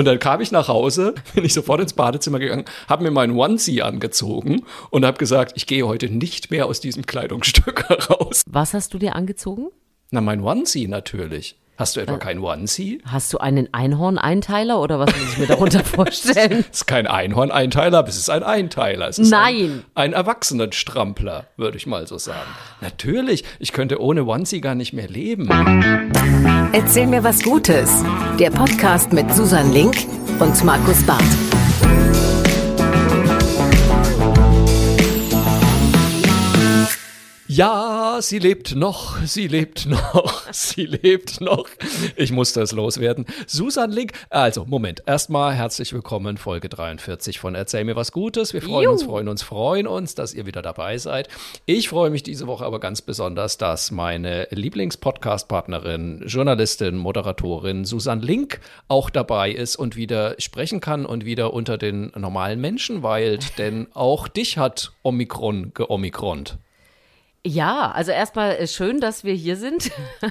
Und dann kam ich nach Hause, bin ich sofort ins Badezimmer gegangen, habe mir meinen Onesie angezogen und habe gesagt, ich gehe heute nicht mehr aus diesem Kleidungsstück heraus. Was hast du dir angezogen? Na, mein Onesie natürlich. Hast du etwa kein Onesie? Hast du einen Einhorn-Einteiler oder was muss ich mir darunter vorstellen? Es ist kein Einhorn-Einteiler, aber es ist ein Einteiler. Es ist Nein. Ein, ein Erwachsenenstrampler, würde ich mal so sagen. Natürlich, ich könnte ohne Onesie gar nicht mehr leben. Erzähl mir was Gutes. Der Podcast mit Susan Link und Markus Barth. Ja, sie lebt noch, sie lebt noch, sie lebt noch. Ich muss das loswerden. Susan Link, also Moment, erstmal herzlich willkommen, Folge 43 von Erzähl mir was Gutes. Wir freuen Juhu. uns, freuen uns, freuen uns, dass ihr wieder dabei seid. Ich freue mich diese Woche aber ganz besonders, dass meine Lieblings-Podcast-Partnerin, Journalistin, Moderatorin Susan Link auch dabei ist und wieder sprechen kann und wieder unter den normalen Menschen weilt, denn auch dich hat Omikron geomikront. Ja, also erstmal äh, schön, dass wir hier sind.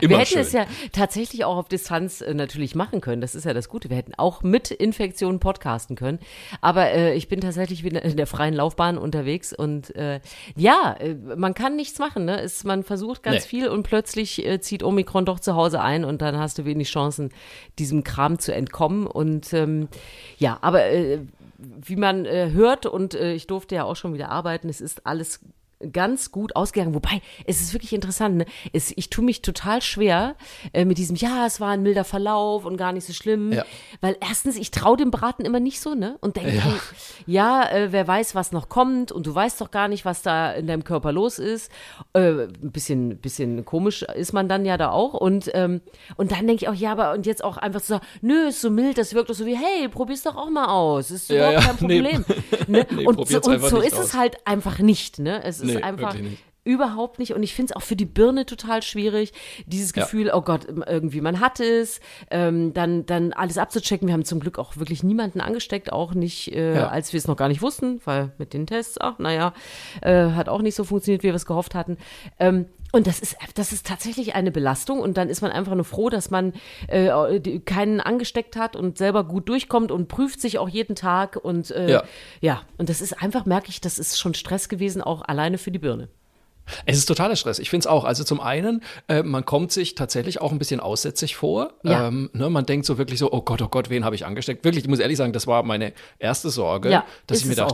Wir hätten schön. es ja tatsächlich auch auf Distanz äh, natürlich machen können. Das ist ja das Gute. Wir hätten auch mit Infektionen podcasten können. Aber äh, ich bin tatsächlich wieder in der freien Laufbahn unterwegs und äh, ja, äh, man kann nichts machen. Ne? Es, man versucht ganz Nee. viel und plötzlich äh, zieht Omikron doch zu Hause ein und dann hast du wenig Chancen, diesem Kram zu entkommen. Und ähm, ja, aber wie man äh, hört und äh, ich durfte ja auch schon wieder arbeiten, es ist alles ganz gut ausgegangen. Wobei, es ist wirklich interessant. Ne? Es, ich tue mich total schwer äh, mit diesem, ja, es war ein milder Verlauf und gar nicht so schlimm. Ja. Weil erstens, ich traue dem Braten immer nicht so, ne? Und denke, Ja. hey, ja, äh, wer weiß, was noch kommt und du weißt doch gar nicht, was da in deinem Körper los ist. Äh, ein bisschen, bisschen komisch ist man dann ja da auch. Und, ähm, und dann denke ich auch, ja, aber und jetzt auch einfach zu sagen, nö, ist so mild, das wirkt doch so wie, hey, probier's doch auch mal aus. Ist Ja, überhaupt kein nee. Problem. Ne? Nee, und so, und so ist aus. es halt einfach nicht. Ne? Es ist Nee, einfach wirklich nicht. überhaupt nicht. Und ich finde es auch für die Birne total schwierig, dieses Ja. Gefühl, oh Gott, irgendwie man hat es, ähm, dann, dann alles abzuchecken. Wir haben zum Glück auch wirklich niemanden angesteckt, auch nicht, äh, Ja. als wir es noch gar nicht wussten, weil mit den Tests, ach, naja, äh, hat auch nicht so funktioniert, wie wir es gehofft hatten. Ähm, und das ist, das ist tatsächlich eine Belastung und dann ist man einfach nur froh, dass man äh, keinen angesteckt hat und selber gut durchkommt und prüft sich auch jeden Tag und äh, Ja. ja, und das ist einfach, merke ich, das ist schon Stress gewesen, auch alleine für die Birne. Es ist totaler Stress. Ich finde es auch. Also zum einen, äh, man kommt sich tatsächlich auch ein bisschen aussätzig vor. Ja. Ähm, ne, man denkt so wirklich so, oh Gott, oh Gott, wen habe ich angesteckt? Wirklich, ich muss ehrlich sagen, das war meine erste Sorge, Ja, dass ich mir es auch.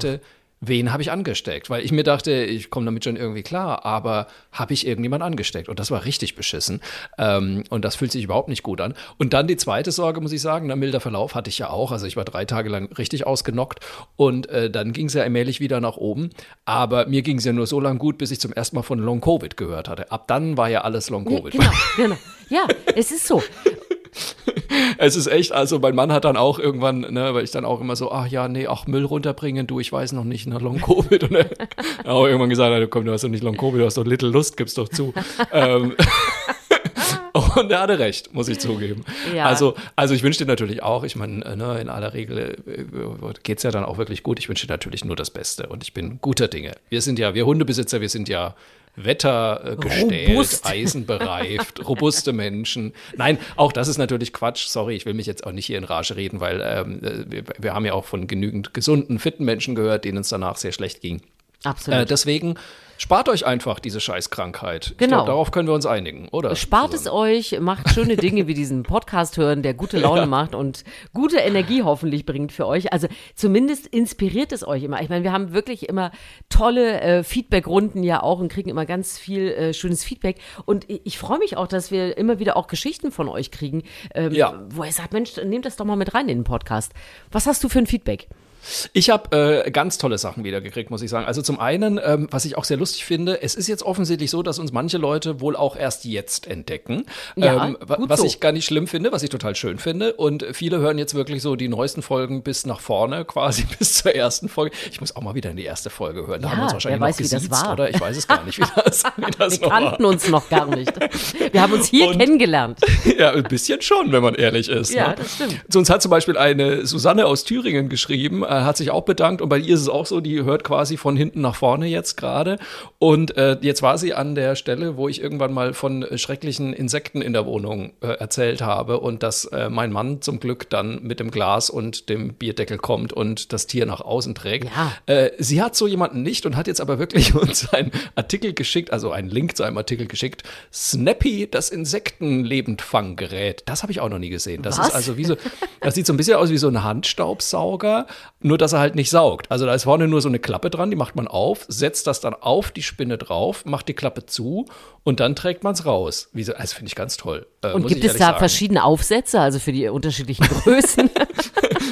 Wen habe ich angesteckt? Weil ich mir dachte, ich komme damit schon irgendwie klar, aber habe ich irgendjemand angesteckt? Und das war richtig beschissen. Ähm, und das fühlt sich überhaupt nicht gut an. Und dann die zweite Sorge, muss ich sagen, na, milder Verlauf hatte ich ja auch. Also ich war drei Tage lang richtig ausgenockt und äh, dann ging es ja allmählich wieder nach oben. Aber mir ging es ja nur so lange gut, bis ich zum ersten Mal von Long Covid gehört hatte. Ab dann war ja alles Long Covid. Genau, genau. Ja, es ist so. Es ist echt, also mein Mann hat dann auch irgendwann, ne, weil ich dann auch immer so, ach ja, nee, ach Müll runterbringen, du, ich weiß noch nicht, ne, Long Covid. Und er hat auch irgendwann gesagt, hat, komm, du hast doch nicht Long Covid, du hast doch Little Lust, gib's doch zu. ähm, und er hatte recht, muss ich zugeben. Ja. Also, also ich wünsche dir natürlich auch, ich meine, ne, in aller Regel äh, geht's ja dann auch wirklich gut. Ich wünsche dir natürlich nur das Beste und ich bin guter Dinge. Wir sind ja, wir Hundebesitzer, wir sind ja wettergestellt, Robust. eisenbereift, robuste Menschen. Nein, auch das ist natürlich Quatsch. Sorry, ich will mich jetzt auch nicht hier in Rage reden, weil ähm, äh, wir, wir haben ja auch von genügend gesunden, fitten Menschen gehört, denen es danach sehr schlecht ging. Absolut. Äh, deswegen spart euch einfach diese Scheißkrankheit. Genau. glaub, darauf können wir uns einigen, oder? Spart es euch, macht schöne Dinge wie diesen Podcast hören, der gute Laune macht und gute Energie hoffentlich bringt für euch. Also zumindest inspiriert es euch immer. Ich meine, wir haben wirklich immer tolle äh, Feedback-Runden ja auch und kriegen immer ganz viel äh, schönes Feedback. Und ich, ich freue mich auch, dass wir immer wieder auch Geschichten von euch kriegen, ähm, Ja. wo ihr sagt, Mensch, nehmt das doch mal mit rein in den Podcast. Was hast du für ein Feedback? Ich habe äh, ganz tolle Sachen wiedergekriegt, muss ich sagen. Also zum einen, ähm, was ich auch sehr lustig finde, es ist jetzt offensichtlich so, dass uns manche Leute wohl auch erst jetzt entdecken. Ja, ähm, wa- was so. ich gar nicht schlimm finde, was ich total schön finde. Und viele hören jetzt wirklich so die neuesten Folgen bis nach vorne, quasi bis zur ersten Folge. Ich muss auch mal wieder in die erste Folge hören. Da Ja, haben wir uns wahrscheinlich wer noch weiß, wie das gesiezt, war. oder? Ich weiß es gar nicht, wie das, wie das Wir noch war. kannten uns noch gar nicht. Wir haben uns hier Und- kennengelernt. Ja, ein bisschen schon, wenn man ehrlich ist. Ja, ne? das stimmt. Zu uns hat zum Beispiel eine Susanne aus Thüringen geschrieben, hat sich auch bedankt und bei ihr ist es auch so, die hört quasi von hinten nach vorne jetzt gerade. Und äh, jetzt war sie an der Stelle, wo ich irgendwann mal von schrecklichen Insekten in der Wohnung äh, erzählt habe und dass äh, mein Mann zum Glück dann mit dem Glas und dem Bierdeckel kommt und das Tier nach außen trägt. Ja. Äh, sie hat so jemanden nicht und hat jetzt aber wirklich uns einen Artikel geschickt, also einen Link zu einem Artikel geschickt. Snappy, das Insektenlebendfanggerät. Das habe ich auch noch nie gesehen. Das Was? ist also wie so, das sieht so ein bisschen aus wie so ein Handstaubsauger, nur dass er halt nicht saugt. Also da ist vorne nur so eine Klappe dran, die macht man auf, setzt das dann auf die Spinne drauf, macht die Klappe zu und dann trägt man es raus. So, das finde ich ganz toll. Äh, Und gibt es da sagen. verschiedene Aufsätze, also für die unterschiedlichen Größen?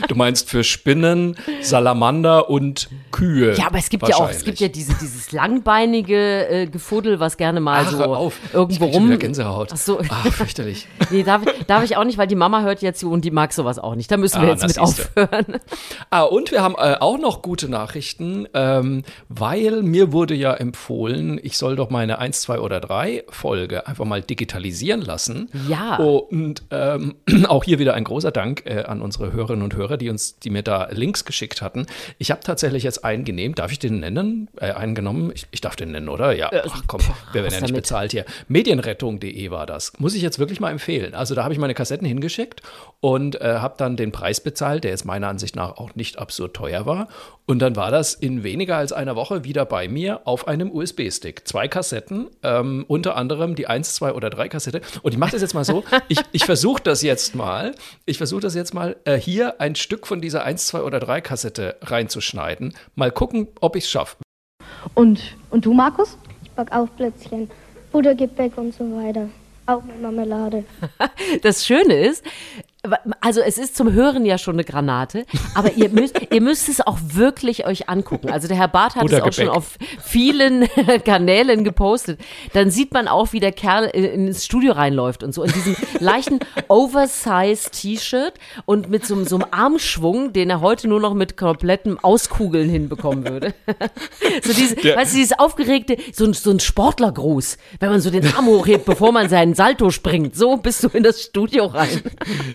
Du meinst für Spinnen, Salamander und Kühe. ja, aber es gibt ja auch, es gibt ja diese, dieses langbeinige äh, Gefuddel, was gerne mal Ach, so auf. irgendwo ich rum. Gänsehaut. Ach so. Ach, fürchterlich. Nee, darf, darf ich auch nicht, weil die Mama hört ja zu und die mag sowas auch nicht. Da müssen wir Ah, jetzt mit aufhören. Ah, und wir haben äh, auch noch gute Nachrichten, ähm, weil mir wurde ja empfohlen, ich soll doch meine 1, 2 oder 3 Folge einfach mal digitalisieren lassen. Ja. Und ähm, auch hier wieder ein großer Dank äh, an unsere Hörerinnen und Hörer, die uns, die mir da Links geschickt hatten. Ich habe tatsächlich jetzt einen genehm. Darf ich den nennen? Äh, einen genommen? Ich, ich darf den nennen, oder? Ja. Ach komm, wir werden ja nicht bezahlt hier. Medienrettung.de war das. Muss ich jetzt wirklich mal empfehlen. Also da habe ich meine Kassetten hingeschickt und äh, habe dann den Preis bezahlt, der jetzt meiner Ansicht nach auch nicht absurd teuer war. Und dann war das in weniger als einer Woche wieder bei mir auf einem USB-Stick. Zwei Kassetten, ähm, unter anderem die 1, 2 oder 3 Kassette. Und ich mache das jetzt mal so, ich, ich versuche das jetzt mal, ich versuche das jetzt mal, äh, hier ein Stück von dieser 1, 2 oder 3 Kassette reinzuschneiden. Mal gucken, ob ich es schaffe. Und, und du, Markus? Ich back auch Plätzchen, Buttergebäck und so weiter. Auch mit Marmelade. Das Schöne ist, also es ist zum Hören ja schon eine Granate, aber ihr müsst, ihr müsst es auch wirklich euch angucken. Also der Herr Barth hat es auch Buttergebäck. schon auf vielen Kanälen gepostet. Dann sieht man auch, wie der Kerl ins Studio reinläuft und so in diesem leichten Oversize T-Shirt und mit so, einem- so einem Armschwung, den er heute nur noch mit komplettem Auskugeln hinbekommen würde. so diese, weißt du, dieses aufgeregte, so ein, so ein Sportlergruß, wenn man so den Arm hochhebt, bevor man seinen Salto springt. So bist du in das Studio rein.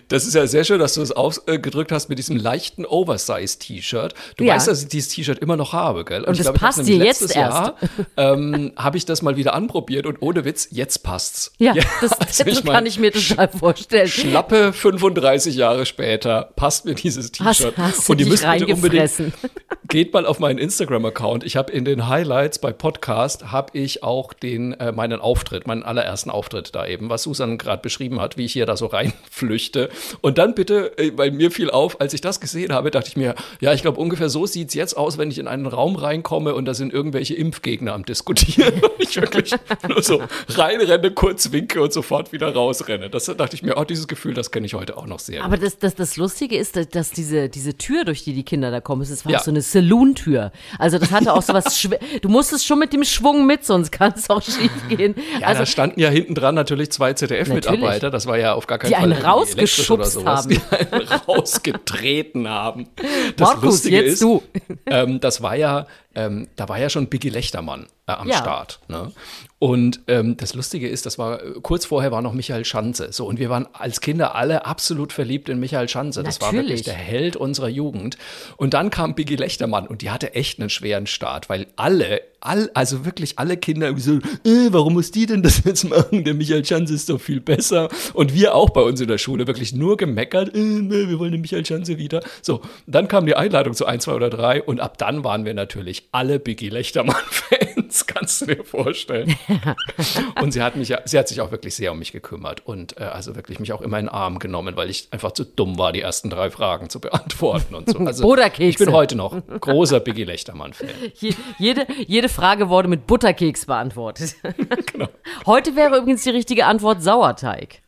Das ist ja sehr schön, dass du es ausgedrückt hast mit diesem leichten Oversize-T-Shirt. Du Ja. weißt, dass ich dieses T-Shirt immer noch habe, gell? Und ich es glaub, ich hab's passt dir jetzt letztes erst. Jahr, ähm, habe ich das mal wieder anprobiert und ohne Witz, jetzt passt's. Ja, das, also das mein, kann ich mir total vorstellen. Schlappe 35 Jahre später passt mir dieses T-Shirt. Und müsst bitte unbedingt, geht mal auf meinen Instagram-Account. Ich habe in den Highlights bei Podcast habe ich auch den äh, meinen Auftritt, meinen allerersten Auftritt da eben, was Susan gerade beschrieben hat, wie ich hier da so reinflüchte. Und dann bitte, äh, weil mir fiel auf, als ich das gesehen habe, dachte ich mir, ja, ich glaube ungefähr so sieht's jetzt aus, wenn ich in einen Raum reinkomme und da sind irgendwelche Impfgegner am diskutieren und ich wirklich nur so reinrenne, kurz winke und sofort wieder rausrenne. Das dachte ich mir, oh, dieses Gefühl, das kenne ich heute auch noch sehr. Aber das, das, das Lustige ist, dass- dass diese, diese Tür, durch die die Kinder da kommen, es war Ja. so eine Saloon-Tür. Also das hatte auch so was, Schw- du musstest schon mit dem Schwung mit, sonst kann es auch schief gehen. Ja, also da standen ja hinten dran natürlich zwei ZDF-Mitarbeiter. Das war ja auf gar keinen Die Fall einen irgendwie elektrisch oder sowas, haben. Die einen rausgetreten haben. Das Markus, Lustige jetzt ist, du. Ähm, das war ja, ähm, da war ja schon Biggie Lechtermann äh, am Ja. Start. Ne? Und ähm, das Lustige ist, das war äh, kurz vorher war noch Michael Schanze. So und wir waren als Kinder alle absolut verliebt in Michael Schanze. Das war wirklich Natürlich. der Held unserer Jugend. Und dann kam Biggie Lechtermann und die hatte echt einen schweren Start, weil alle, all, also wirklich alle Kinder so, äh, warum muss die denn das jetzt machen? Der Michael Schanze ist doch viel besser. Und wir auch bei uns in der Schule wirklich nur gemeckert, äh, wir wollen den Michael Schanze wieder. So, dann kam die Einladung zu 1, 2 oder 3 und ab dann waren wir natürlich alle Biggie Lechtermann-Fans, kannst du dir vorstellen. Und sie hat mich, sie hat sich auch wirklich sehr um mich gekümmert und äh, also wirklich mich auch immer in den Arm genommen, weil ich einfach zu dumm war, die ersten drei Fragen zu beantworten und so. Also Butterkekse. ich bin heute noch großer Biggie Lechtermann-Fan. Je, jede, jede Frage wurde mit Butterkeks beantwortet. Genau. Heute wäre übrigens die richtige Antwort Sauerteig.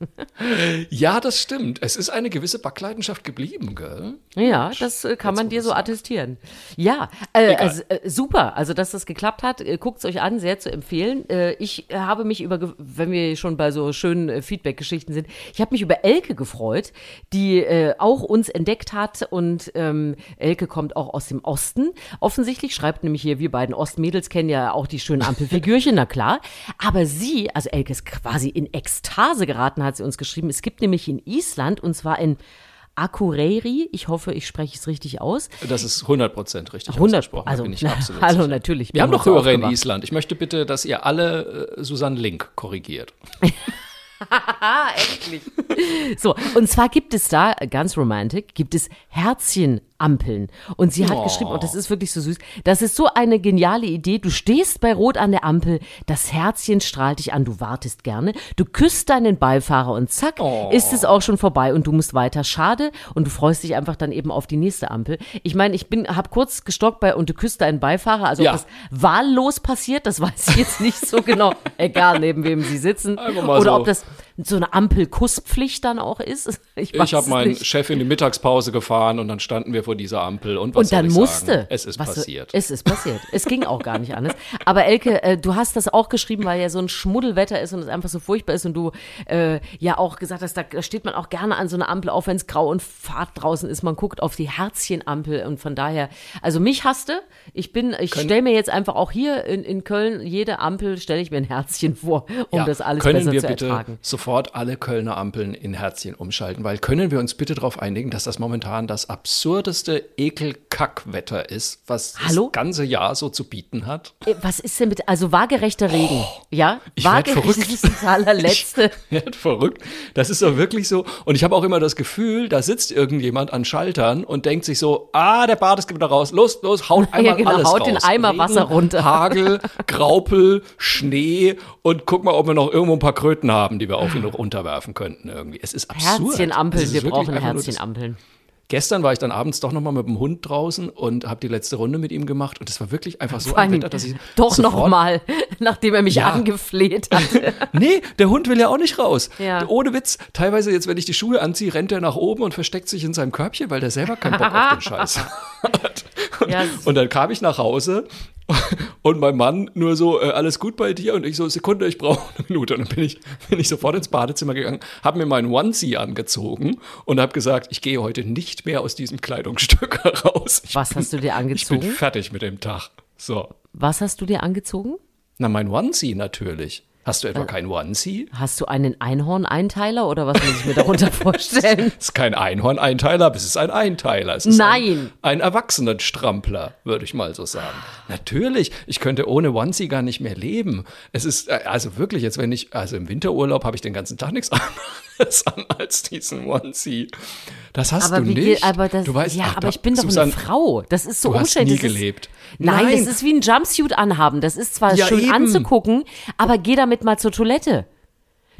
Ja, das stimmt. Es ist eine gewisse Backleidenschaft geblieben, gell? Ja, das äh, kann Jetzt, man dir so attestieren. Ja, äh, äh, super. Also, dass das geklappt hat, äh, guckt es euch an, sehr zu empfehlen. Äh, ich äh, habe mich über, wenn wir schon bei so schönen äh, Feedback-Geschichten sind, ich habe mich über Elke gefreut, die äh, auch uns entdeckt hat und ähm, Elke kommt auch aus dem Osten. Offensichtlich schreibt nämlich hier, wir beiden Ostmädels kennen ja auch die schönen Ampelfigürchen, na klar. Aber sie, also Elke ist quasi in Ekstase geraten, hat sie uns geschrieben. Es gibt nämlich in Island, und zwar in Akureyri. Ich hoffe, ich spreche es richtig aus. Das ist 100% richtig 100 ausgesprochen, da also, bin ich absolut sicher. natürlich. Wir haben noch Hörer in. Island. Ich möchte bitte, dass ihr alle äh, Susanne Link korrigiert. Endlich. So, und zwar gibt es da, äh, ganz romantic, gibt es Herzchenampeln. Und sie hat Oh. geschrieben, und das ist wirklich so süß, das ist so eine geniale Idee. Du stehst bei Rot an der Ampel, das Herzchen strahlt dich an, du wartest gerne, du küsst deinen Beifahrer und zack, Oh. ist es auch schon vorbei und du musst weiter. Schade. Und du freust dich einfach dann eben auf die nächste Ampel. Ich meine, ich bin, hab kurz gestockt bei und du küsst deinen Beifahrer, also Ja. ob das wahllos passiert, das weiß ich jetzt nicht so genau. Egal, neben wem sie sitzen. Oder so. ob das so eine Ampelkusspflicht dann auch ist. Ich, Ich habe meinen nicht. Chef in die Mittagspause gefahren und dann standen wir vor dieser Ampel und was Und dann musste. Sagen? Es ist Was- passiert. Es ist passiert. Es ging auch gar nicht anders. Aber Elke, äh, du hast das auch geschrieben, weil ja so ein Schmuddelwetter ist und es einfach so furchtbar ist und du äh, ja auch gesagt hast, da steht man auch gerne an so einer Ampel, auch wenn es grau und fad draußen ist. Man guckt auf die Herzchenampel und von daher, also mich hasste. Ich bin, ich stelle mir jetzt einfach auch hier in, in Köln jede Ampel stelle ich mir ein Herzchen vor, um Ja, das alles können besser wir zu bitte ertragen. Sofort alle Kölner Ampeln in Herzchen umschalten? Weil können wir uns bitte darauf einigen, dass das momentan das absurdeste Ekelkackwetter ist, was Hallo? das ganze Jahr so zu bieten hat? Äh, Was ist denn mit, also waagerechter Regen, ja? Oh, ich werd Waagerecht ist das allerletzte. Ja, verrückt. Das ist doch wirklich so. Und ich habe auch immer das Gefühl, da sitzt irgendjemand an Schaltern und denkt sich so, ah, der Bad ist wieder raus. Los, los, haut einmal genau, alles haut raus. den Eimer Wasser runter. Hagel, Graupel, Schnee und guck mal, ob wir noch irgendwo ein paar Kröten haben, die wir auf ihn noch unterwerfen könnten irgendwie. Es ist absurd. Herzchenampeln, wir brauchen Herzchenampeln. Gestern war ich dann abends doch noch mal mit dem Hund draußen und habe die letzte Runde mit ihm gemacht und es war wirklich einfach so ein Wetter, dass ich doch noch sofort- mal, nachdem er mich Ja. angefleht hat. Nee, der Hund will ja auch nicht raus. Ja. Ohne Witz. Teilweise jetzt, wenn ich die Schuhe anziehe, rennt er nach oben und versteckt sich in seinem Körbchen, weil der selber keinen Bock auf den Scheiß hat. Und, Ja. und dann kam ich nach Hause und mein Mann nur so, äh, alles gut bei dir? Und ich so, Sekunde, ich brauche eine Minute. Und dann bin ich, bin ich sofort ins Badezimmer gegangen, habe mir meinen Onesie angezogen und habe gesagt, ich gehe heute nicht mehr aus diesem Kleidungsstück heraus. Ich Was bin, hast du dir Ich bin angezogen? fertig mit dem Tag. So. Was hast du dir angezogen? Na, mein Onesie natürlich. Hast du etwa Äh. kein Onesie? Hast du einen Einhorn-Einteiler oder was muss ich mir darunter vorstellen? Es ist kein Einhorn-Einteiler, aber es ist ein Einteiler. Es ist Nein. Ein, ein Erwachsenenstrampler, würde ich mal so sagen. Natürlich, ich könnte ohne Onesie gar nicht mehr leben. Es ist, äh, also wirklich, jetzt wenn ich, also im Winterurlaub habe ich den ganzen Tag nichts anderes an als diesen Onesie. Das hast Aber du nicht. geht, aber das, du weißt, ja, ach, aber ich bin doch Susanne, eine Frau. Das ist so du hast umständlich. nie Das ist- gelebt. Nein, Nein. das ist wie ein Jumpsuit anhaben. Das ist zwar Ja, schön eben. anzugucken, aber geh damit mal zur Toilette.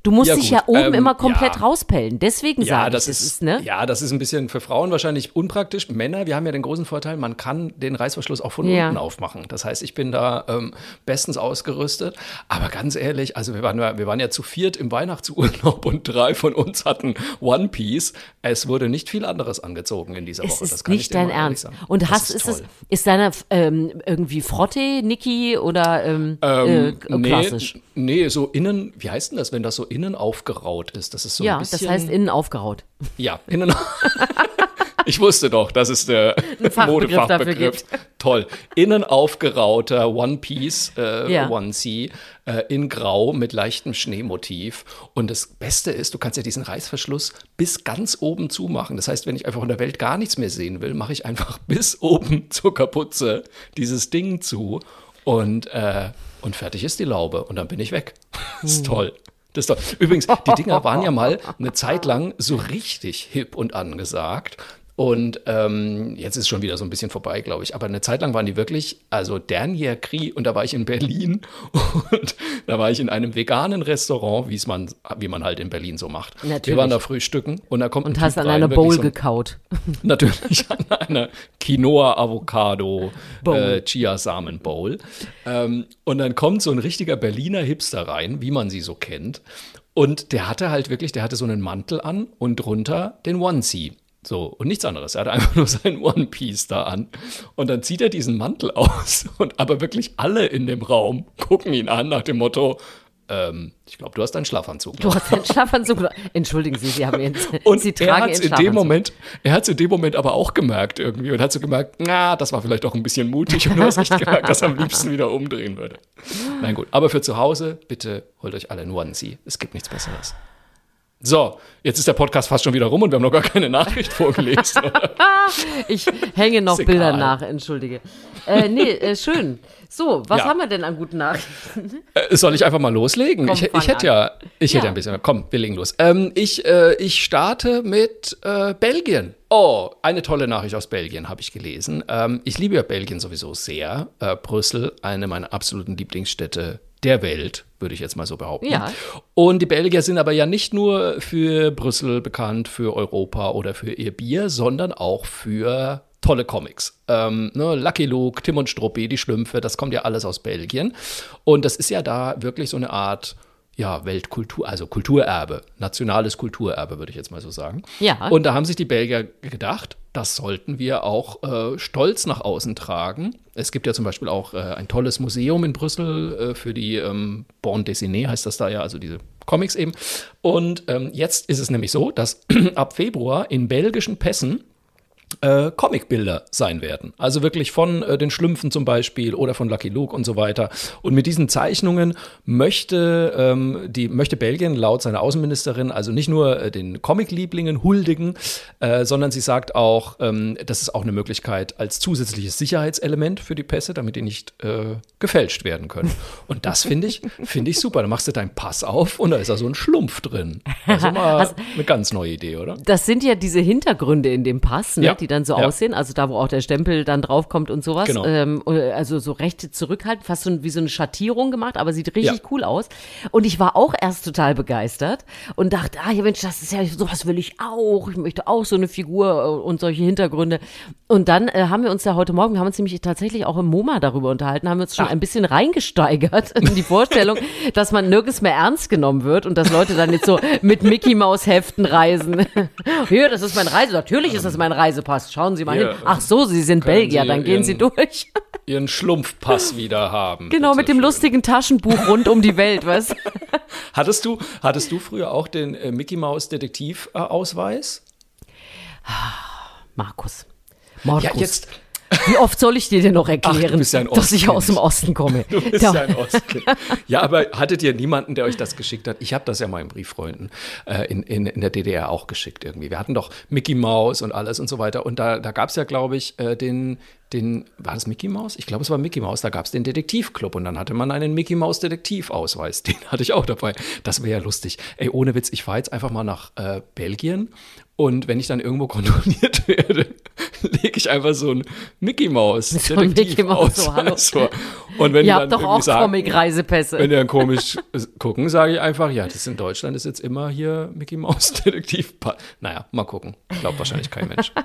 Du musst Ja, dich ja oben ähm, immer komplett ja. rauspellen. Deswegen Ja, sage ich, das das ist, ist, ne? ja, das ist ein bisschen für Frauen wahrscheinlich unpraktisch. Männer, wir haben ja den großen Vorteil, man kann den Reißverschluss auch von unten aufmachen. Das heißt, ich bin da ähm, bestens ausgerüstet. Aber ganz ehrlich, also wir waren, ja- wir waren ja zu viert im Weihnachtsurlaub und drei von uns hatten One Piece. Es wurde nicht viel anderes angezogen in dieser Es Woche. das ist kann ich nicht dir dein Ernst. sagen. Und Das hast, ist, ist, es, ist deiner ähm, irgendwie Frotte, Niki oder ähm, äh, nee, klassisch? nee, so innen, wie heißt denn das, wenn das so innen aufgeraut ist? Das ist so ja, ein bisschen. das heißt innen aufgeraut. Ja, innen. Ich wusste doch, dass es der Fachbegriff Modefachbegriff. Toll. Innen aufgerauter One Piece, äh, Ja. One C, äh, in Grau mit leichtem Schneemotiv. Und das Beste ist, du kannst ja diesen Reißverschluss bis ganz oben zumachen. Das heißt, wenn ich einfach in der Welt gar nichts mehr sehen will, mache ich einfach bis oben zur Kapuze dieses Ding zu und, äh, und fertig ist die Laube. Und dann bin ich weg. Ist toll. Das ist doch. Übrigens, die Dinger waren ja mal eine Zeit lang so richtig hip und angesagt. Und ähm, jetzt ist schon wieder so ein bisschen vorbei, glaube ich. Aber eine Zeit lang waren die wirklich, also Dernier Cri, und da war ich in Berlin und da war ich in einem veganen Restaurant, wie es man, wie man halt in Berlin so macht. Wir Natürlich. waren da frühstücken und da kommt Und hast an rein, einer Bowl so ein- gekaut. Natürlich an einer Quinoa-Avocado Bowl. äh. Ähm, und dann kommt so ein richtiger Berliner Hipster rein, wie man sie so kennt. Und der hatte halt wirklich, der hatte so einen Mantel an und drunter den Onesie. So, und nichts anderes. Er hatte einfach nur seinen One Piece da an. Und dann zieht er diesen Mantel aus. Und aber wirklich alle in dem Raum gucken ihn an nach dem Motto, ähm, ich glaube, du hast einen Schlafanzug. Du hast einen Schlafanzug. Entschuldigen Sie, Sie haben Ihren, Und Sie er tragen hat Ihren in dem. Moment, er hat in dem Moment aber auch gemerkt irgendwie und hat so gemerkt, na, das war vielleicht auch ein bisschen mutig und du hast nicht gemerkt, dass er am liebsten wieder umdrehen würde. Nein, gut. Aber für zu Hause, bitte holt euch alle einen Onesie. Es gibt nichts Besseres. So, jetzt ist der Podcast fast schon wieder rum und wir haben noch gar keine Nachricht vorgelesen. Ich hänge noch Bilder nach, entschuldige. Äh, nee, äh, schön. So, was Ja. haben wir denn an guten Nachrichten? Äh, Soll ich einfach mal loslegen? Komm, ich ich hätte ja, ich hätte Ja. ja ein bisschen. Komm, wir legen los. Ähm, ich, äh, ich starte mit äh, Belgien. Oh, eine tolle Nachricht aus Belgien habe ich gelesen. Ähm, ich liebe ja Belgien sowieso sehr. Äh, Brüssel, eine meiner absoluten Lieblingsstädte der Welt, würde ich jetzt mal so behaupten. Ja. Und die Belgier sind aber ja nicht nur für Brüssel bekannt, für Europa oder für ihr Bier, sondern auch für tolle Comics. Ähm, ne, Lucky Luke, Tim und Struppi, die Schlümpfe, das kommt ja alles aus Belgien. Und das ist ja da wirklich so eine Art ja, Weltkultur, also Kulturerbe, nationales Kulturerbe, würde ich jetzt mal so sagen. Ja. Und da haben sich die Belgier gedacht, das sollten wir auch äh, stolz nach außen tragen. Es gibt ja zum Beispiel auch äh, ein tolles Museum in Brüssel äh, für die ähm, Bande dessinée, heißt das da ja, also diese Comics eben. Und ähm, jetzt ist es nämlich so, dass ab Februar in belgischen Pässen äh, Comicbilder sein werden. Also wirklich von äh, den Schlümpfen zum Beispiel oder von Lucky Luke und so weiter. Und mit diesen Zeichnungen möchte, ähm, die, möchte Belgien laut seiner Außenministerin also nicht nur äh, den Comic-Lieblingen huldigen, äh, sondern sie sagt auch, ähm, das ist auch eine Möglichkeit als zusätzliches Sicherheitselement für die Pässe, damit die nicht äh, gefälscht werden können. Und das finde ich, finde ich super. Da machst du deinen Pass auf und da ist da so ein Schlumpf drin. Also mal eine ganz neue Idee, oder? Das sind ja diese Hintergründe in dem Pass, ne, Ja. die dann so Ja. aussehen, also da, wo auch der Stempel dann draufkommt und sowas. Genau. Ähm, also so recht zurückhaltend, fast so wie so eine Schattierung gemacht, aber sieht richtig Ja. cool aus. Und ich war auch erst total begeistert und dachte, ah ja Mensch, das ist ja, sowas will ich auch. Ich möchte auch so eine Figur äh, und solche Hintergründe. Und dann äh, haben wir uns ja heute Morgen, wir haben uns nämlich tatsächlich auch im MoMA darüber unterhalten, haben wir uns schon Ah. ein bisschen reingesteigert in die Vorstellung, dass man nirgends mehr ernst genommen wird und dass Leute dann jetzt so mit Mickey Maus Heften reisen. Hier, das ist mein Reise. Natürlich ist das mein Reisepass. Schauen Sie mal Hier, hin. Ach so, Sie sind Belgier, Sie dann gehen Sie Ihren- durch. Ihren Schlumpfpass wieder haben. Genau, mit dem schön. lustigen Taschenbuch rund um die Welt, was? Hattest du, hattest du früher auch den äh, Mickey Maus Detektivausweis? Markus. Markus. Ja, jetzt. Wie oft soll ich dir denn noch erklären, Ach, ja dass ich aus dem Osten komme? Du bist Da- ja ein Ostkind. Ja, aber hattet ihr niemanden, der euch das geschickt hat? Ich habe das ja meinen Brieffreunden äh, in, in, in der DDR auch geschickt irgendwie. Wir hatten doch Mickey Maus und alles und so weiter. Und da, da gab es ja, glaube ich, äh, den, den, war das Mickey Maus? Ich glaube, es war Mickey Maus. Da gab es den Detektivclub und dann hatte man einen Mickey Maus Detektivausweis. Den hatte ich auch dabei. Das wäre ja lustig. Ey, ohne Witz, ich fahre jetzt einfach mal nach äh, Belgien und wenn ich dann irgendwo kontrolliert werde, lege ich einfach so ein Mickey Maus So ein Mickey Maus, so, hallo. Und wenn Ihr habt dann doch auch Comic-Reisepässe. wenn die dann komisch gucken, sage ich einfach, ja, das in Deutschland ist jetzt immer hier Mickey Maus Detektiv. Naja, mal gucken. Glaubt wahrscheinlich kein Mensch.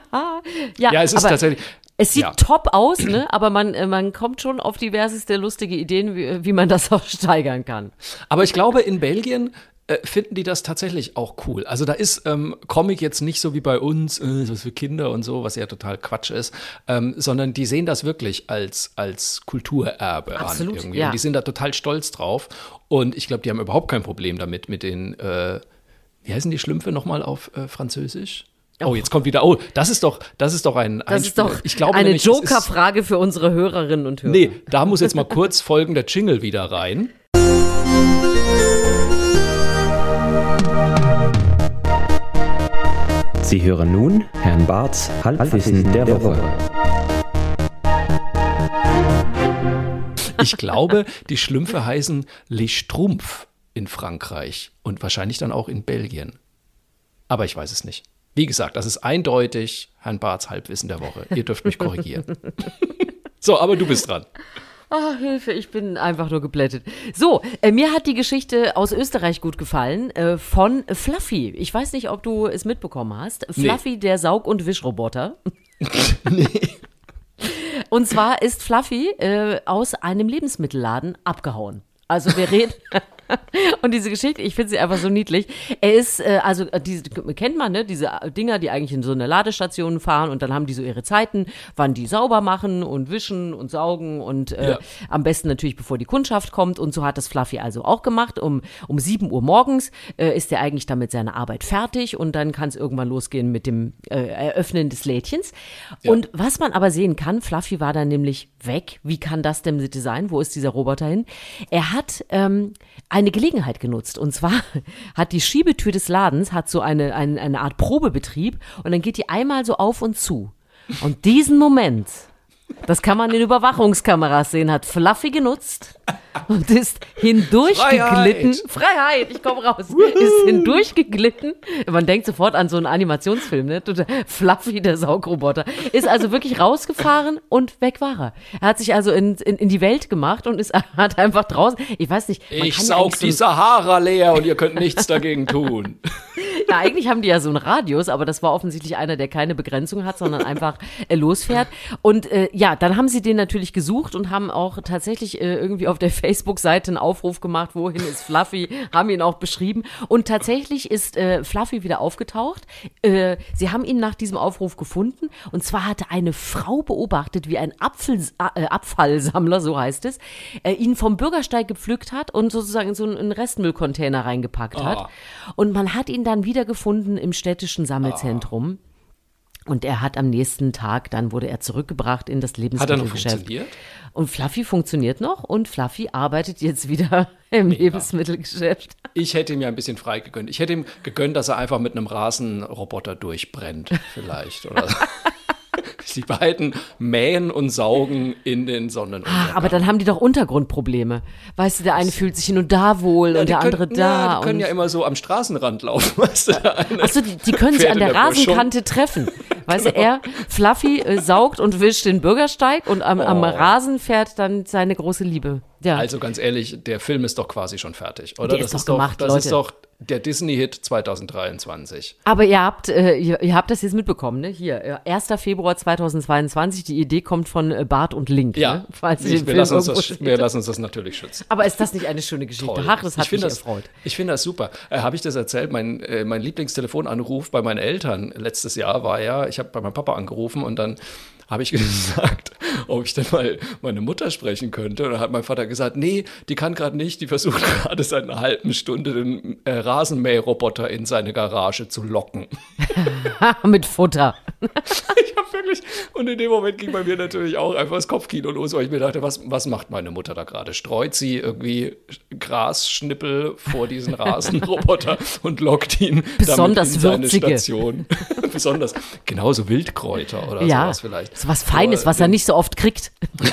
Ja, es ist tatsächlich- Es sieht ja. top aus, ne? aber man, äh, man kommt schon auf diverseste lustige Ideen, wie, wie man das auch steigern kann. Aber ich glaube, in Belgien äh, finden die das tatsächlich auch cool. Also da ist ähm, Comic jetzt nicht so wie bei uns, äh, was für Kinder und so, was ja total Quatsch ist, ähm, sondern die sehen das wirklich als, als Kulturerbe Absolut, an irgendwie. ja. Und die sind da total stolz drauf. Und ich glaube, die haben überhaupt kein Problem damit, mit den, äh, wie heißen die Schlümpfe nochmal auf äh, Französisch? Oh, jetzt kommt wieder, oh, das ist doch, das ist doch ein Das ist doch ich glaube eine nämlich, Joker-Frage für unsere Hörerinnen und Hörer. Nee, da muss jetzt mal kurz folgender Jingle wieder rein. Sie hören nun Herrn Barths Halbwissen der Woche. Ich glaube, die Schlümpfe heißen Les Strumpf in Frankreich und wahrscheinlich dann auch in Belgien. Aber ich weiß es nicht. Wie gesagt, das ist eindeutig Herrn Barths Halbwissen der Woche. Ihr dürft mich korrigieren. so, aber du bist dran. Ah, Hilfe, ich bin einfach nur geblättet. So, äh, mir hat die Geschichte aus Österreich gut gefallen äh, von Fluffy. Ich weiß nicht, ob du es mitbekommen hast. Nee. Fluffy, der Saug- und Wischroboter. nee. Und zwar ist Fluffy äh, aus einem Lebensmittelladen abgehauen. Also wir reden. Und diese Geschichte, ich finde sie einfach so niedlich. Er ist, äh, also äh, diese kennt man, ne? Diese Dinger, die eigentlich in so eine Ladestation fahren und dann haben die so ihre Zeiten, wann die sauber machen und wischen und saugen und äh, Ja. am besten natürlich, bevor die Kundschaft kommt. Und so hat das Fluffy also auch gemacht. Um, um 7 Uhr morgens äh, ist er eigentlich damit seine Arbeit fertig und dann kann es irgendwann losgehen mit dem äh, Eröffnen des Lädchens. Und was man aber sehen kann, Fluffy war dann nämlich weg. Wie kann das denn sein? Wo ist dieser Roboter hin? Er hat ähm, eine Gelegenheit genutzt. Und zwar hat die Schiebetür des Ladens hat so eine, eine, eine Art Probebetrieb und dann geht die einmal so auf und zu. Und diesen Moment, das kann man in Überwachungskameras sehen, hat Fluffy genutzt und ist hindurchgeglitten. Freiheit. Freiheit, ich komme raus. Ist hindurchgeglitten. Man denkt sofort an so einen Animationsfilm, ne? Fluffy, der Saugroboter. Ist also wirklich rausgefahren und weg war er. Er hat sich also in, in, in die Welt gemacht und ist, hat einfach draußen, ich weiß nicht. Ich saug so die Sahara leer und ihr könnt nichts dagegen tun. Ja, eigentlich haben die ja so einen Radius, aber das war offensichtlich einer, der keine Begrenzung hat, sondern einfach äh, losfährt. Und äh, ja, dann haben sie den natürlich gesucht und haben auch tatsächlich äh, irgendwie auf der Facebook-Seite einen Aufruf gemacht, wohin ist Fluffy, haben ihn auch beschrieben. Und tatsächlich ist äh, Fluffy wieder aufgetaucht. Äh, sie haben ihn nach diesem Aufruf gefunden. Und zwar hatte eine Frau beobachtet, wie ein Apfel, äh, Abfallsammler, so heißt es, äh, ihn vom Bürgersteig gepflückt hat und sozusagen in so einen Restmüllcontainer reingepackt hat. Ah. Und man hat ihn dann wiedergefunden im städtischen Sammelzentrum. Und er hat am nächsten Tag, dann wurde er zurückgebracht in das Hat er noch Lebensmittelgeschäft. funktioniert? Und Fluffy funktioniert noch und Fluffy arbeitet jetzt wieder im Lebensmittelgeschäft. Ich hätte ihm ja ein bisschen frei gegönnt. Ich hätte ihm gegönnt, dass er einfach mit einem Rasenroboter durchbrennt, vielleicht. Oder so. Die beiden mähen und saugen in den Sonnenuntergang. Ach, aber dann haben die doch Untergrundprobleme. Weißt du, der eine fühlt sich nur da wohl und die der können, andere Ja, da. die können und ja immer so am Straßenrand laufen, weißt du? Der Achso, die, die können sich an der, Böschung. Rasenkante treffen. Weißt du, er, Fluffy, äh, saugt und wischt den Bürgersteig und am, am Oh. Rasen fährt dann seine große Liebe. Ja. Also ganz ehrlich, der Film ist doch quasi schon fertig, oder? Der ist das doch gemacht, das Leute. ist doch der Disney-Hit 2023. Aber ihr habt, äh, ihr, ihr habt das jetzt mitbekommen, ne? Hier, äh, 1. Februar 2022, die Idee kommt von äh, Bart und Link. Ja, ne? Falls ich, wir, lassen uns das, wir lassen uns das natürlich schützen. Aber ist das nicht eine schöne Geschichte? Toll. Ach, das hat ich mich das, erfreut. Ich finde das super. Äh, habe ich das erzählt? Mein, äh, mein Lieblingstelefonanruf bei meinen Eltern letztes Jahr war ja, ich habe bei meinem Papa angerufen und dann habe ich gesagt, ob ich denn mal meine Mutter sprechen könnte. Und dann hat mein Vater gesagt, nee, die kann gerade nicht, die versucht gerade seit einer halben Stunde den äh, Rasenmäherroboter in seine Garage zu locken. Mit Futter. Ich habe wirklich, und in dem Moment ging bei mir natürlich auch einfach das Kopfkino los, weil ich mir dachte, was, was macht meine Mutter da gerade? Streut sie irgendwie Grasschnippel vor diesen Rasenroboter und lockt ihn Besonders damit in seine würzige. Station? Besonders, genauso Wildkräuter oder ja, sowas vielleicht. so was Feines, was er nicht so oft kriegt.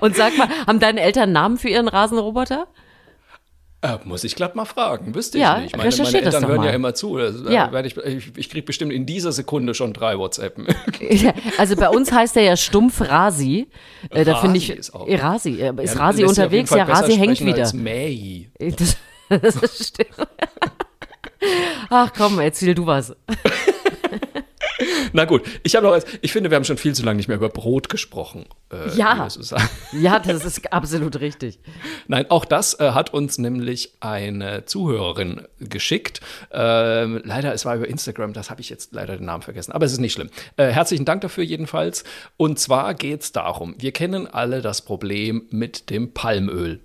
Und sag mal, haben deine Eltern einen Namen für ihren Rasenroboter? Äh, muss ich glatt mal fragen, wüsste Ja, ich nicht. Meine, meine das Eltern hören mal. ja immer zu. Also, da Ja. ich ich, ich kriege bestimmt in dieser Sekunde schon drei WhatsApp. Also bei uns heißt er ja stumpf Rasi. Äh, da finde ich Rasi ist auch- äh, Rasi. äh, Ist Ja, Rasi unterwegs? Ja, Rasi hängt wieder. Als May. Das, das stimmt. Ach komm, erzähl du was. Na gut, ich habe noch, als- ich finde, wir haben schon viel zu lange nicht mehr über Brot gesprochen. Äh, Ja. Ja, das ist absolut richtig. Nein, auch das äh, hat uns nämlich eine Zuhörerin geschickt. Ähm, leider, es war über Instagram, das habe ich jetzt leider den Namen vergessen, aber es ist nicht schlimm. Äh, herzlichen Dank dafür jedenfalls. Und zwar geht es darum, wir kennen alle das Problem mit dem Palmöl.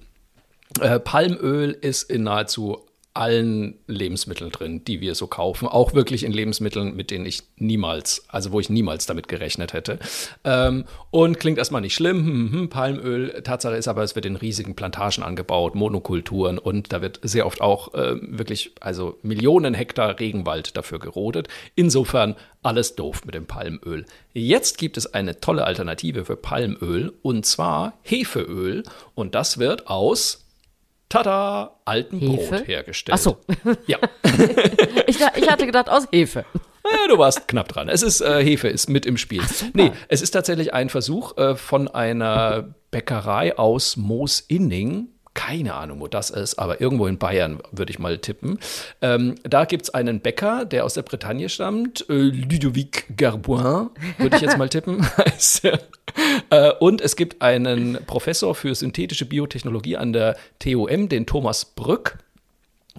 Äh, Palmöl ist in nahezu allen Lebensmitteln drin, die wir so kaufen, auch wirklich in Lebensmitteln, mit denen ich niemals, also wo ich niemals damit gerechnet hätte. Ähm, und klingt erstmal nicht schlimm, hm, hm, Palmöl. Tatsache ist aber, es wird in riesigen Plantagen angebaut, Monokulturen und da wird sehr oft auch äh, wirklich, also Millionen Hektar Regenwald dafür gerodet. Insofern alles doof mit dem Palmöl. Jetzt gibt es eine tolle Alternative für Palmöl und zwar Hefeöl und das wird aus Tada! Alten Hefe? Brot hergestellt. Ach so. Ja. Ich, ich hatte gedacht, aus Hefe. Ja, du warst knapp dran. Es ist äh, Hefe, ist mit im Spiel. nee, es ist tatsächlich ein Versuch äh, von einer Bäckerei aus Moosinning. Keine Ahnung, wo das ist, aber irgendwo in Bayern würde ich mal tippen. Ähm, da gibt es einen Bäcker, der aus der Bretagne stammt, äh, Ludovic Garboin, würde ich jetzt mal tippen. Äh, und es gibt einen Professor für synthetische Biotechnologie an der TUM, den Thomas Brück.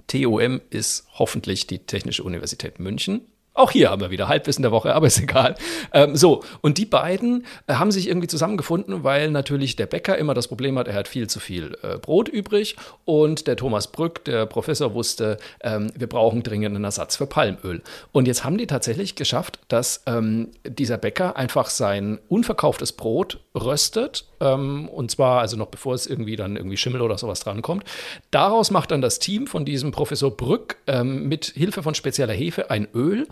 TUM ist hoffentlich die Technische Universität München. Auch hier haben wir wieder Halbwissen der Woche, aber ist egal. Ähm, so, und die beiden äh, haben sich irgendwie zusammengefunden, weil natürlich der Bäcker immer das Problem hat, er hat viel zu viel äh, Brot übrig und der Thomas Brück, der Professor, wusste, ähm, wir brauchen dringend einen Ersatz für Palmöl. Und jetzt haben die tatsächlich geschafft, dass ähm, dieser Bäcker einfach sein unverkauftes Brot röstet, ähm, und zwar also noch bevor es irgendwie dann irgendwie Schimmel oder sowas drankommt. Daraus macht dann das Team von diesem Professor Brück ähm, mit Hilfe von spezieller Hefe ein Öl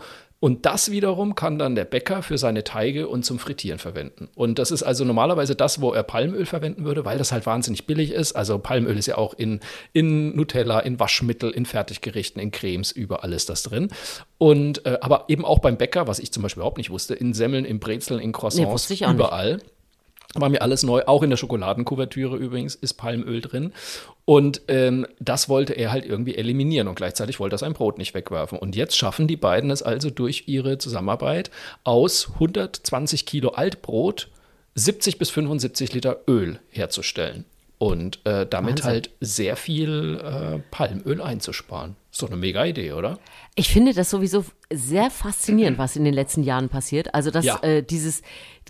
und das wiederum kann dann der Bäcker für seine Teige und zum Frittieren verwenden. Und das ist also normalerweise das, wo er Palmöl verwenden würde, weil das halt wahnsinnig billig ist. Also Palmöl ist ja auch in, in Nutella, in Waschmittel, in Fertiggerichten, in Cremes, überall ist das drin. Und äh, aber eben auch beim Bäcker, was ich zum Beispiel überhaupt nicht wusste, in Semmeln, in Brezeln, in Croissants, ich auch nicht. War mir alles neu, auch in der Schokoladenkuvertüre übrigens ist Palmöl drin. Und ähm, das wollte er halt irgendwie eliminieren und gleichzeitig wollte er sein Brot nicht wegwerfen. Und jetzt schaffen die beiden es also durch ihre Zusammenarbeit aus 120 Kilo Altbrot 70 bis 75 Liter Öl herzustellen. Und äh, damit Wahnsinn. halt sehr viel äh, Palmöl einzusparen. Ist doch eine mega Idee, oder? Ich finde das sowieso sehr faszinierend, was in den letzten Jahren passiert. Also, dass Ja. äh, dieses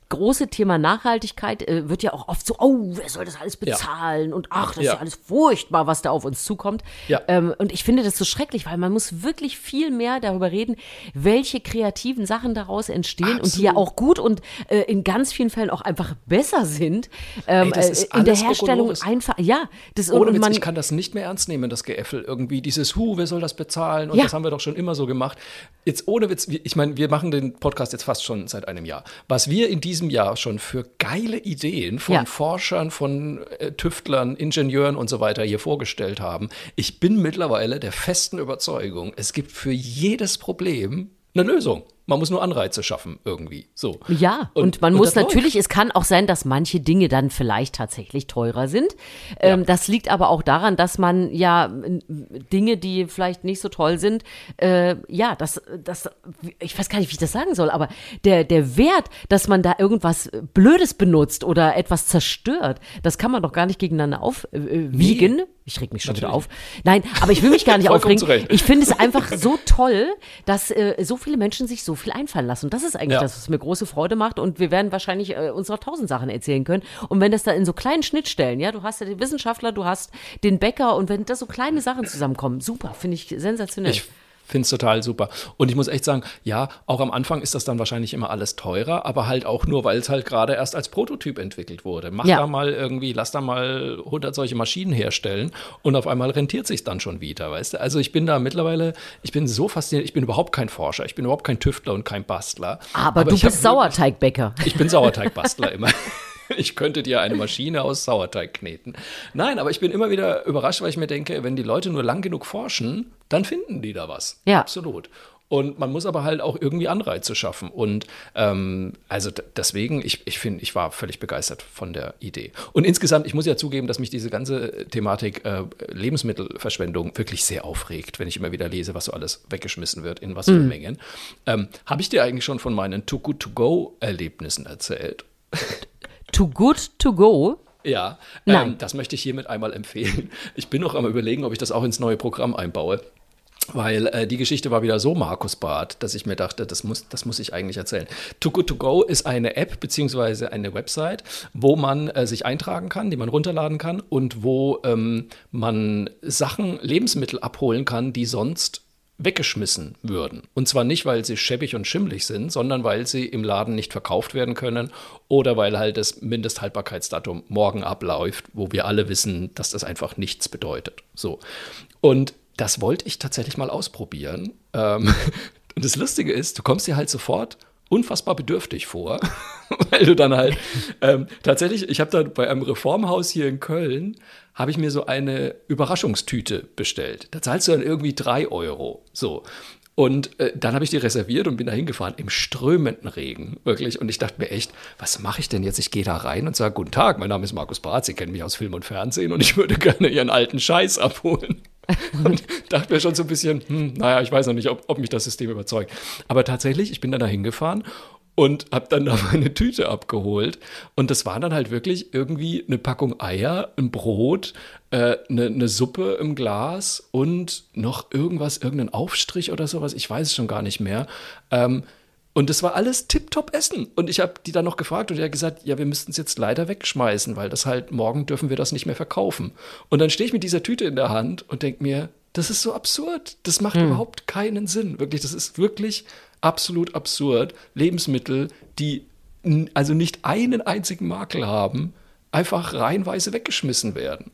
große Thema Nachhaltigkeit äh, wird ja auch oft so, oh, wer soll das alles bezahlen? Und ach, das ist Ja. ja alles furchtbar, was da auf uns zukommt. Ja. Ähm, und ich finde das so schrecklich, weil man muss wirklich viel mehr darüber reden, welche kreativen Sachen daraus entstehen und die ja auch gut und äh, in ganz vielen Fällen auch einfach besser sind. Ähm, Ey, das äh, in der Herstellung Kokolores. einfach, ja, das Ohne und Witz, man, ich kann das nicht mehr ernst nehmen, das Geäffel irgendwie. Dieses Hu, wer soll das bezahlen? Und Ja. das haben wir doch schon immer so gemacht. Jetzt ohne Witz, ich meine, wir machen den Podcast jetzt fast schon seit einem Jahr. Was wir in diesem Jahr schon für geile Ideen von Ja. Forschern, von äh, Tüftlern, Ingenieuren und so weiter hier vorgestellt haben. Ich bin mittlerweile der festen Überzeugung, es gibt für jedes Problem eine Lösung. Man muss nur Anreize schaffen irgendwie. So. Ja, und, man muss das läuft. natürlich, es kann auch sein, dass manche Dinge dann vielleicht tatsächlich teurer sind. Ähm, das liegt aber auch daran, dass man ja Dinge, die vielleicht nicht so toll sind, äh, ja, das, das, ich weiß gar nicht, wie ich das sagen soll, aber der, der Wert, dass man da irgendwas Blödes benutzt oder etwas zerstört, das kann man doch gar nicht gegeneinander aufwiegen. Ich reg mich schon wieder auf. Nein, aber ich will mich gar nicht aufregen. zu Recht. Ich finde es einfach so toll, dass äh, so viele Menschen sich so viel einfallen lassen. Und das ist eigentlich Ja. das, was mir große Freude macht. Und wir werden wahrscheinlich äh, uns noch tausend Sachen erzählen können. Und wenn das da in so kleinen Schnittstellen, ja, du hast ja den Wissenschaftler, du hast den Bäcker und wenn da so kleine Sachen zusammenkommen, super, finde ich sensationell. Ich finde es total super. Und ich muss echt sagen, ja, auch am Anfang ist das dann wahrscheinlich immer alles teurer, aber halt auch nur, weil es halt gerade erst als Prototyp entwickelt wurde. Mach Ja. da mal irgendwie, lass da mal 100 solche Maschinen herstellen und auf einmal rentiert sich dann schon wieder, weißt du? Also ich bin da mittlerweile, ich bin so fasziniert, ich bin überhaupt kein Forscher, ich bin überhaupt kein Tüftler und kein Bastler. aber, du ich hab bist Sauerteigbäcker. ich bin Sauerteigbastler immer. Ich könnte dir eine Maschine aus Sauerteig kneten. Nein, aber ich bin immer wieder überrascht, weil ich mir denke, wenn die Leute nur lang genug forschen, dann finden die da was. Ja. Absolut. Und man muss aber halt auch irgendwie Anreize schaffen. Und ähm, also deswegen, ich, ich finde, ich war völlig begeistert von der Idee. Und insgesamt, ich muss ja zugeben, dass mich diese ganze Thematik äh, Lebensmittelverschwendung wirklich sehr aufregt, wenn ich immer wieder lese, was so alles weggeschmissen wird, in was für Mengen. Ähm, Habe ich dir eigentlich schon von meinen Too Good To Go-Erlebnissen erzählt? Too good to go. Ja, Nein. ähm, das möchte ich hiermit einmal empfehlen. Ich bin noch am überlegen, ob ich das auch ins neue Programm einbaue. Weil äh, die Geschichte war wieder so Markus Barth, dass ich mir dachte, das muss, das muss ich eigentlich erzählen. Too Good To Go ist eine App beziehungsweise eine Website, wo man äh, sich eintragen kann, die man runterladen kann und wo ähm, man Sachen, Lebensmittel abholen kann, die sonst weggeschmissen würden. Und zwar nicht, weil sie schäbig und schimmlig sind, sondern weil sie im Laden nicht verkauft werden können oder weil halt das Mindesthaltbarkeitsdatum morgen abläuft, wo wir alle wissen, dass das einfach nichts bedeutet. So. Und das wollte ich tatsächlich mal ausprobieren. Ähm, und das Lustige ist, du kommst dir halt sofort unfassbar bedürftig vor, weil du dann halt ähm, tatsächlich, ich habe da bei einem Reformhaus hier in Köln, habe ich mir so eine Überraschungstüte bestellt. Da zahlst du dann irgendwie drei Euro. So. Und äh, dann habe ich die reserviert und bin da hingefahren im strömenden Regen, wirklich. Und ich dachte mir echt, was mache ich denn jetzt? Ich gehe da rein und sage, guten Tag, mein Name ist Markus Barth, Sie kennen mich aus Film und Fernsehen und ich würde gerne Ihren alten Scheiß abholen. und dachte mir schon so ein bisschen, hm, naja, ich weiß noch nicht, ob, ob mich das System überzeugt. Aber tatsächlich, ich bin dann da hingefahren und habe dann da meine Tüte abgeholt. Und das war dann halt wirklich irgendwie eine Packung Eier, ein Brot, äh, eine, eine Suppe im Glas und noch irgendwas, irgendein Aufstrich oder sowas. Ich weiß es schon gar nicht mehr. Ähm, und das war alles tipptopp Essen. Und ich habe die dann noch gefragt und die hat gesagt, ja, wir müssten es jetzt leider wegschmeißen, weil das halt, morgen dürfen wir das nicht mehr verkaufen. Und dann stehe ich mit dieser Tüte in der Hand und denke mir, das ist so absurd. Das macht Hm. überhaupt keinen Sinn. Wirklich, das ist wirklich absolut absurd. Lebensmittel, die also nicht einen einzigen Makel haben, einfach reihenweise weggeschmissen werden.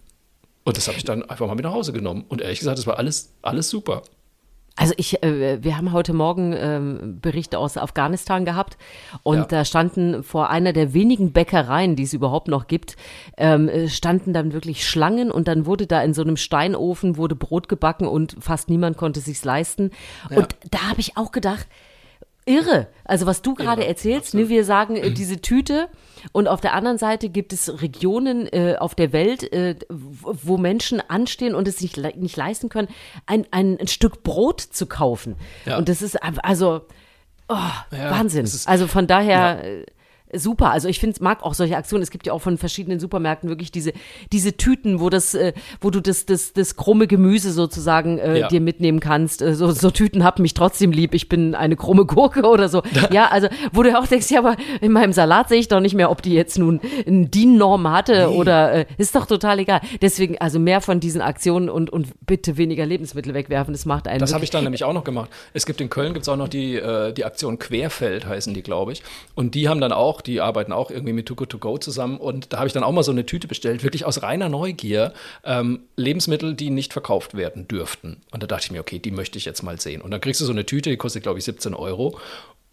Und das habe ich dann einfach mal mit nach Hause genommen. Und ehrlich gesagt, das war alles, alles super. Also ich, äh, wir haben heute Morgen ähm, Berichte aus Afghanistan gehabt und Ja. da standen vor einer der wenigen Bäckereien, die es überhaupt noch gibt, ähm, äh, standen dann wirklich Schlangen und dann wurde da in so einem Steinofen wurde Brot gebacken und fast niemand konnte sich's leisten. Und da habe ich auch gedacht, irre. Also was du gerade erzählst, ne, wir sagen äh, diese Tüte und auf der anderen Seite gibt es Regionen äh, auf der Welt, äh, wo Menschen anstehen und es sich le nicht leisten können, ein, ein, ein Stück Brot zu kaufen. Ja. Und das ist einfach, also oh, Ja, Wahnsinn. ist- also von daher Ja. Super. Also ich finde, mag auch solche Aktionen. Es gibt ja auch von verschiedenen Supermärkten wirklich diese diese Tüten, wo das, äh, wo du das das das krumme Gemüse sozusagen äh, Ja. dir mitnehmen kannst. Äh, so so Tüten hab mich trotzdem lieb. Ich bin eine krumme Gurke oder so. Ja, also wo du auch denkst, ja, aber in meinem Salat sehe ich doch nicht mehr, ob die jetzt nun ein DIN-Norm hatte oder äh, ist doch total egal. Deswegen also mehr von diesen Aktionen und und bitte weniger Lebensmittel wegwerfen. Das macht einen. Das habe ich dann nämlich auch noch gemacht. Es gibt in Köln gibt's auch noch die, äh, die Aktion Querfeld, heißen die, glaube ich. Und die haben dann auch, die arbeiten auch irgendwie mit Too Good To Go zusammen. Und da habe ich dann auch mal so eine Tüte bestellt, wirklich aus reiner Neugier. Ähm, Lebensmittel, die nicht verkauft werden dürften. Und da dachte ich mir, okay, die möchte ich jetzt mal sehen. Und dann kriegst du so eine Tüte, die kostet, glaube ich, 17 Euro.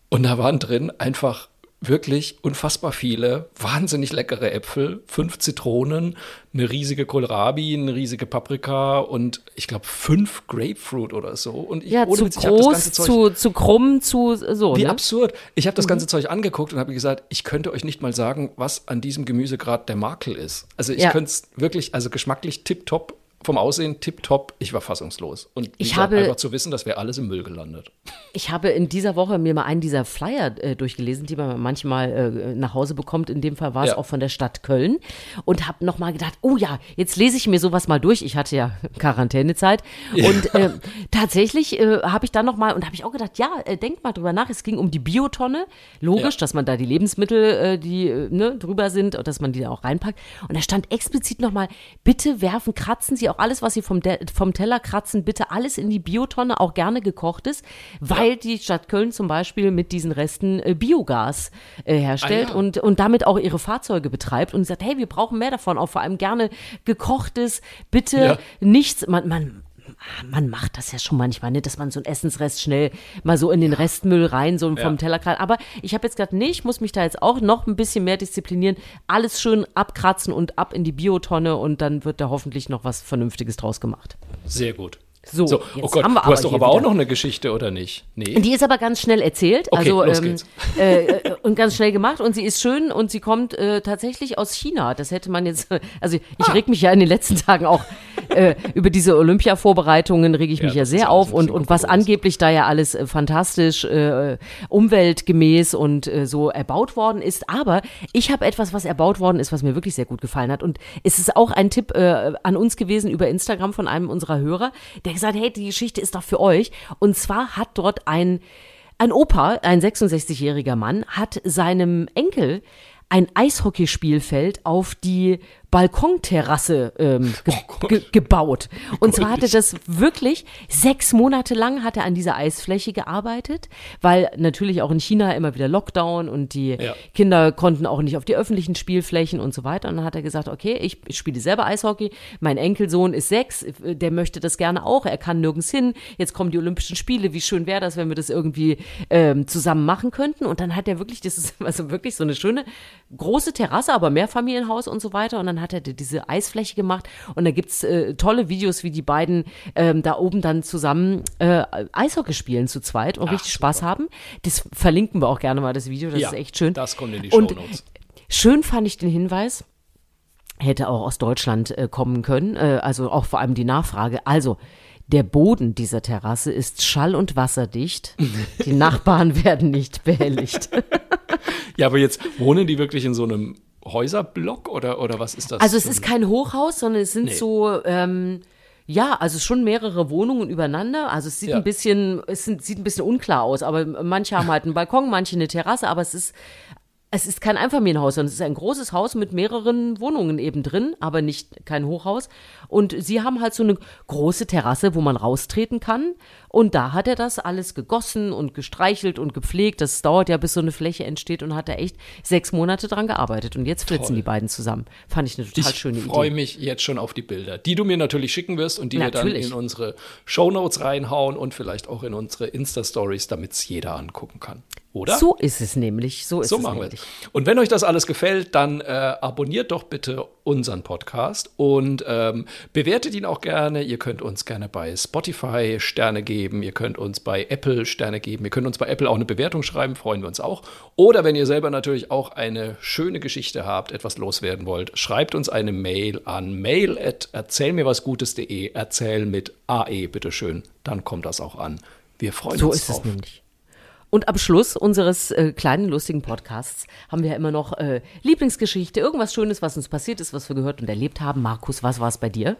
Und da waren drin einfach wirklich unfassbar viele, wahnsinnig leckere Äpfel, fünf Zitronen, eine riesige Kohlrabi, eine riesige Paprika und ich glaube fünf Grapefruit oder so. Und ich, ja, ohne zu Witz, ich hab das groß, ganze Zeug- zu, zu krumm, zu so. wie ne? absurd. Ich habe das ganze Zeug angeguckt und habe gesagt, ich könnte euch nicht mal sagen, was an diesem Gemüse gerade der Makel ist. Also ich Ja. könnte es wirklich, also geschmacklich tipptopp, vom Aussehen tipptopp. Ich war fassungslos. Und Ich gesagt, habe- einfach zu wissen, das wäre alles im Müll gelandet. Ich habe in dieser Woche mir mal einen dieser Flyer äh, durchgelesen, die man manchmal äh, nach Hause bekommt. In dem Fall war es Ja. auch von der Stadt Köln. Und habe nochmal gedacht, oh ja, jetzt lese ich mir sowas mal durch. Ich hatte ja Quarantänezeit. Und äh, tatsächlich habe ich dann nochmal, und habe ich auch gedacht, ja, äh, denkt mal drüber nach. Es ging um die Biotonne. Logisch, Ja. dass man da die Lebensmittel, äh, die äh, ne, drüber sind, und dass man die da auch reinpackt. Und da stand explizit nochmal, bitte werfen, kratzen Sie auch alles, was Sie vom, De vom Teller kratzen, bitte alles in die Biotonne, auch gerne gekochtes, weil die Stadt Köln zum Beispiel mit diesen Resten äh, Biogas äh, herstellt Ah, ja. und, und damit auch ihre Fahrzeuge betreibt und sagt, hey, wir brauchen mehr davon, auch vor allem gerne gekochtes, bitte Ja. nichts, man, man, man macht das ja schon manchmal, ne, dass man so einen Essensrest schnell mal so in den Restmüll rein, so vom Ja. Teller kratzt. Aber ich habe jetzt gedacht, nee, ich muss mich da jetzt auch noch ein bisschen mehr disziplinieren, alles schön abkratzen und ab in die Biotonne und dann wird da hoffentlich noch was Vernünftiges draus gemacht. Sehr gut. So, oh jetzt Gott, haben wir du hast doch aber auch noch eine Geschichte, oder nicht? Nee. Die ist aber ganz schnell erzählt, Okay, also los ähm, geht's. äh, äh, und ganz schnell gemacht und sie ist schön und sie kommt äh, tatsächlich aus China. Das hätte man jetzt, also ich Ah. reg mich ja in den letzten Tagen auch äh, über diese Olympia-Vorbereitungen reg ich Ja, mich ja sehr auf und und was angeblich da ja alles äh, fantastisch äh, umweltgemäß und so erbaut worden ist. Aber ich habe etwas, was erbaut worden ist, was mir wirklich sehr gut gefallen hat und es ist auch ein Tipp an uns gewesen über Instagram von einem unserer Hörer, der gesagt, hey, die Geschichte ist doch für euch. Und zwar hat dort ein ein Opa, ein 66-jähriger Mann, hat seinem Enkel ein Eishockeyspielfeld auf die Balkonterrasse ähm, ge Oh ge gebaut. Und zwar hatte das wirklich sechs Monate lang hat er an dieser Eisfläche gearbeitet, weil natürlich auch in China immer wieder Lockdown und die Ja. Kinder konnten auch nicht auf die öffentlichen Spielflächen und so weiter. Und dann hat er gesagt, okay, ich spiele selber Eishockey, mein Enkelsohn ist sechs, der möchte das gerne auch, er kann nirgends hin, jetzt kommen die Olympischen Spiele, wie schön wäre das, wenn wir das irgendwie ähm, zusammen machen könnten. Und dann hat er wirklich, das ist also wirklich so eine schöne große Terrasse, aber Mehrfamilienhaus und so weiter. Und dann hat er diese Eisfläche gemacht und da gibt's äh, tolle Videos, wie die beiden ähm, da oben dann zusammen äh, Eishockey spielen zu zweit und Ach, richtig Spaß haben. Das verlinken wir auch gerne mal, das Video, das Ja, ist echt schön. das kommt in die Und Shownotes. Schön fand ich den Hinweis, hätte auch aus Deutschland äh, kommen können, äh, also auch vor allem die Nachfrage. Also, der Boden dieser Terrasse ist schall- und wasserdicht. Die Nachbarn werden nicht behelligt. Ja, aber jetzt wohnen die wirklich in so einem Häuserblock oder, oder was ist das? Also es ist kein Hochhaus, sondern es sind Nee. so, ähm, ja, also schon mehrere Wohnungen übereinander. Also es sieht Ja. ein bisschen, es sind, sieht ein bisschen unklar aus, aber manche haben halt einen Balkon, manche eine Terrasse, aber es ist, es ist kein Einfamilienhaus, sondern es ist ein großes Haus mit mehreren Wohnungen eben drin, aber nicht kein Hochhaus. Und sie haben halt so eine große Terrasse, wo man raustreten kann. Und da hat er das alles gegossen und gestreichelt und gepflegt. Das dauert ja, bis so eine Fläche entsteht und hat er echt sechs Monate dran gearbeitet. Und jetzt flitzen Toll. die beiden zusammen. Fand ich eine total Ich schöne Idee. freue mich jetzt schon auf die Bilder, die du mir natürlich schicken wirst und die wir Natürlich. dann in unsere Shownotes reinhauen und vielleicht auch in unsere Insta-Stories, damit es jeder angucken kann. Oder? So ist es nämlich. So ist So machen wir es. Und wenn euch das alles gefällt, dann äh, abonniert doch bitte unseren Podcast und ähm, bewertet ihn auch gerne. Ihr könnt uns gerne bei Spotify Sterne geben, ihr könnt uns bei Apple Sterne geben, ihr könnt uns bei Apple auch eine Bewertung schreiben, freuen wir uns auch. Oder wenn ihr selber natürlich auch eine schöne Geschichte habt, etwas loswerden wollt, schreibt uns eine Mail an mail at erzählmirwasgutes.de, erzähl mit AE, bitteschön, dann kommt das auch an. Wir freuen So uns ist es drauf. nämlich. Und am Schluss unseres äh, kleinen lustigen Podcasts haben wir ja immer noch äh, Lieblingsgeschichte, irgendwas Schönes, was uns passiert ist, was wir gehört und erlebt haben. Markus, was war es bei dir?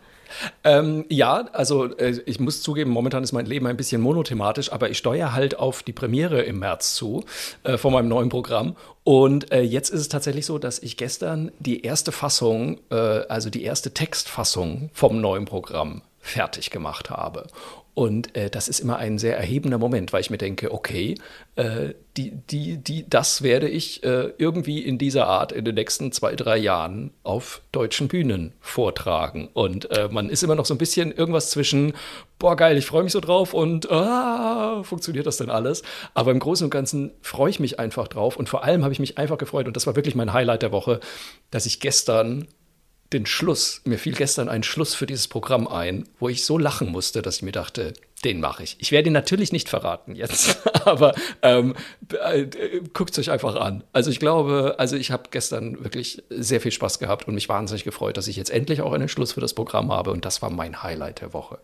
Ähm, ja, also äh, ich muss zugeben, momentan ist mein Leben ein bisschen monothematisch, aber ich steuere halt auf die Premiere im März zu äh, von meinem neuen Programm. Und äh, jetzt ist es tatsächlich so, dass ich gestern die erste Fassung, äh, also die erste Textfassung vom neuen Programm fertig gemacht habe. Und äh, das ist immer ein sehr erhebender Moment, weil ich mir denke, okay, äh, die, die, die, das werde ich äh, irgendwie in dieser Art in den nächsten zwei, drei Jahren auf deutschen Bühnen vortragen. Und äh, man ist immer noch so ein bisschen irgendwas zwischen, boah, geil, ich freue mich so drauf und ah, funktioniert das denn alles? Aber im Großen und Ganzen freue ich mich einfach drauf. Und vor allem habe ich mich einfach gefreut, und das war wirklich mein Highlight der Woche, dass ich gestern den Schluss, mir fiel gestern ein Schluss für dieses Programm ein, wo ich so lachen musste, dass ich mir dachte, den mache ich. Ich werde ihn natürlich nicht verraten jetzt, aber ähm, äh, guckt es euch einfach an. Also ich glaube, also ich habe gestern wirklich sehr viel Spaß gehabt und mich wahnsinnig gefreut, dass ich jetzt endlich auch einen Schluss für das Programm habe und das war mein Highlight der Woche.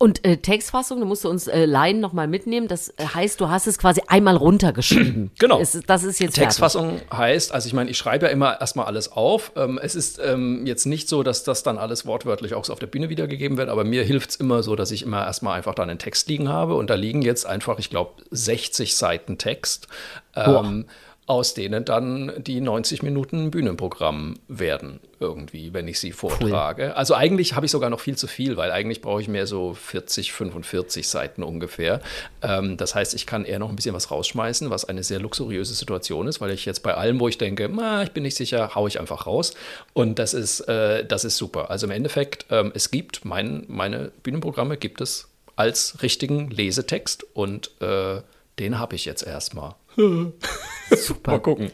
Und äh, Textfassung, da musst du uns äh, Laien nochmal mitnehmen. Das äh, heißt, du hast es quasi einmal runtergeschrieben. Genau. Es, das ist jetzt fertig. Textfassung heißt, also ich meine, ich schreibe ja immer erstmal alles auf. Ähm, es ist ähm, jetzt nicht so, dass das dann alles wortwörtlich auch so auf der Bühne wiedergegeben wird, aber mir hilft es immer so, dass ich immer erstmal einfach dann einen Text liegen habe und da liegen jetzt einfach, ich glaube, 60 Seiten Text. Ähm, aus denen dann die 90 Minuten Bühnenprogramm werden, irgendwie, wenn ich sie vortrage. Also eigentlich habe ich sogar noch viel zu viel, weil eigentlich brauche ich mehr so 40, 45 Seiten ungefähr. Ähm, das heißt, ich kann eher noch ein bisschen was rausschmeißen, was eine sehr luxuriöse Situation ist, weil ich jetzt bei allem, wo ich denke, "Ma, ich bin nicht sicher, haue ich einfach raus. Und das ist, äh, das ist super. Also im Endeffekt, ähm, es gibt mein, meine Bühnenprogramme gibt es als richtigen Lesetext und äh, den habe ich jetzt erstmal. Mal gucken.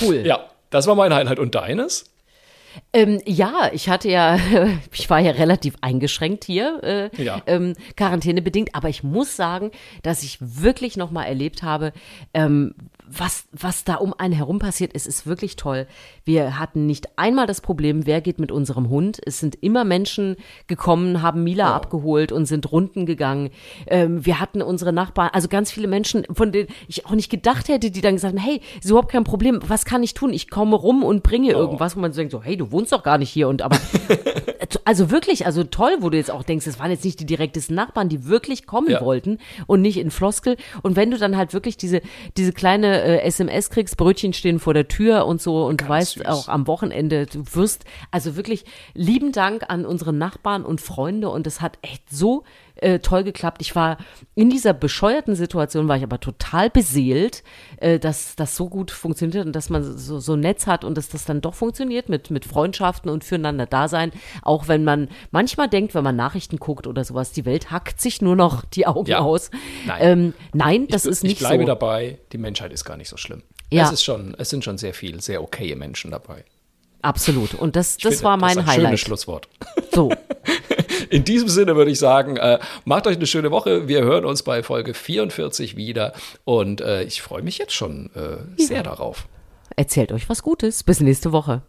Cool. Ja, das war mein Highlight. Und deines? Ähm, ja, ich hatte ja, ich war ja relativ eingeschränkt hier, äh, Ja. ähm, quarantänebedingt, aber ich muss sagen, dass ich wirklich noch mal erlebt habe, ähm, was, was da um einen herum passiert ist, ist wirklich toll. Wir hatten nicht einmal das Problem, wer geht mit unserem Hund. Es sind immer Menschen gekommen, haben Mila abgeholt und sind Runden gegangen. Ähm, wir hatten unsere Nachbarn, also ganz viele Menschen, von denen ich auch nicht gedacht hätte, die dann gesagt haben, hey, ist überhaupt kein Problem, was kann ich tun? Ich komme rum und bringe irgendwas, wo man so denkt, so, hey, du wohnst doch gar nicht hier und aber also wirklich, also toll, wo du jetzt auch denkst, es waren jetzt nicht die direktesten Nachbarn, die wirklich kommen Ja. wollten und nicht in Floskel. Und wenn du dann halt wirklich diese, diese kleine äh, SMS kriegst, Brötchen stehen vor der Tür und so und du weißt süß. auch am Wochenende, du wirst, also wirklich lieben Dank an unsere Nachbarn und Freunde und es hat echt so äh, toll geklappt. Ich war in dieser bescheuerten Situation, war ich aber total beseelt, äh, dass das so gut funktioniert und dass man so, so ein Netz hat und dass das dann doch funktioniert mit, mit Freundschaften und füreinander da sein. Auch wenn man manchmal denkt, wenn man Nachrichten guckt oder sowas, die Welt hackt sich nur noch die Augen Ja. aus. Nein. Ähm, nein, das ich, ist nicht Ich bleibe so. dabei, die Menschheit ist gar nicht so schlimm. Ja. Es, ist schon, es sind schon sehr viel, sehr okaye Menschen dabei. Absolut. Und das, das finde, war mein das ist ein Highlight. Schönes Schlusswort. So. In diesem Sinne würde ich sagen, äh, macht euch eine schöne Woche. Wir hören uns bei Folge 44 wieder und äh, ich freue mich jetzt schon äh, sehr darauf. Erzählt euch was Gutes. Bis nächste Woche.